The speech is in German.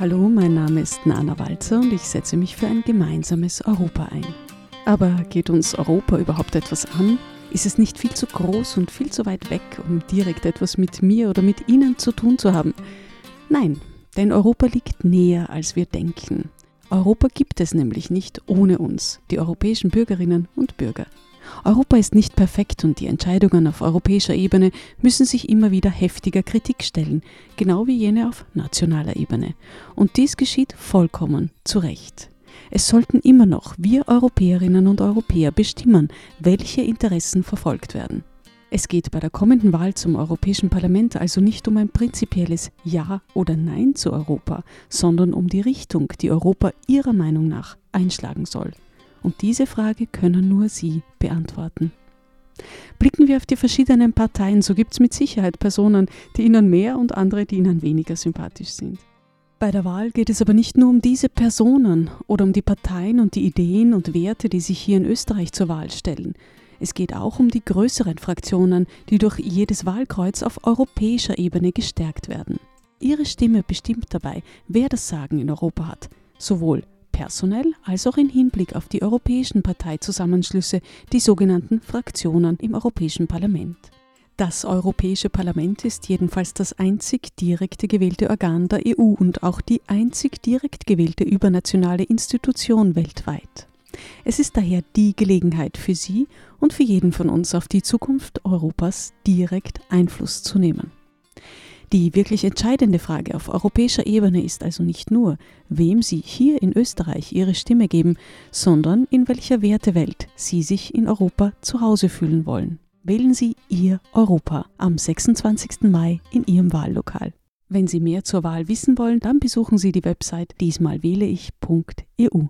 Hallo, mein Name ist Nana Walzer und ich setze mich für ein gemeinsames Europa ein. Aber geht uns Europa überhaupt etwas an? Ist es nicht viel zu groß und viel zu weit weg, um direkt etwas mit mir oder mit Ihnen zu tun zu haben? Nein, denn Europa liegt näher, als wir denken. Europa gibt es nämlich nicht ohne uns, die europäischen Bürgerinnen und Bürger. Europa ist nicht perfekt und die Entscheidungen auf europäischer Ebene müssen sich immer wieder heftiger Kritik stellen, genau wie jene auf nationaler Ebene. Und dies geschieht vollkommen zu Recht. Es sollten immer noch wir Europäerinnen und Europäer bestimmen, welche Interessen verfolgt werden. Es geht bei der kommenden Wahl zum Europäischen Parlament also nicht um ein prinzipielles Ja oder Nein zu Europa, sondern um die Richtung, die Europa Ihrer Meinung nach einschlagen soll. Und diese Frage können nur Sie beantworten. Blicken wir auf die verschiedenen Parteien, so gibt es mit Sicherheit Personen, die Ihnen mehr und andere, die Ihnen weniger sympathisch sind. Bei der Wahl geht es aber nicht nur um diese Personen oder um die Parteien und die Ideen und Werte, die sich hier in Österreich zur Wahl stellen. Es geht auch um die größeren Fraktionen, die durch jedes Wahlkreuz auf europäischer Ebene gestärkt werden. Ihre Stimme bestimmt dabei, wer das Sagen in Europa hat, sowohl personell als auch im Hinblick auf die europäischen Parteizusammenschlüsse, die sogenannten Fraktionen im Europäischen Parlament. Das Europäische Parlament ist jedenfalls das einzig direkt gewählte Organ der EU und auch die einzig direkt gewählte übernationale Institution weltweit. Es ist daher die Gelegenheit für Sie und für jeden von uns auf die Zukunft Europas direkt Einfluss zu nehmen. Die wirklich entscheidende Frage auf europäischer Ebene ist also nicht nur, wem Sie hier in Österreich Ihre Stimme geben, sondern in welcher Wertewelt Sie sich in Europa zu Hause fühlen wollen. Wählen Sie Ihr Europa am 26. Mai in Ihrem Wahllokal. Wenn Sie mehr zur Wahl wissen wollen, dann besuchen Sie die Website diesmalwähleich.eu.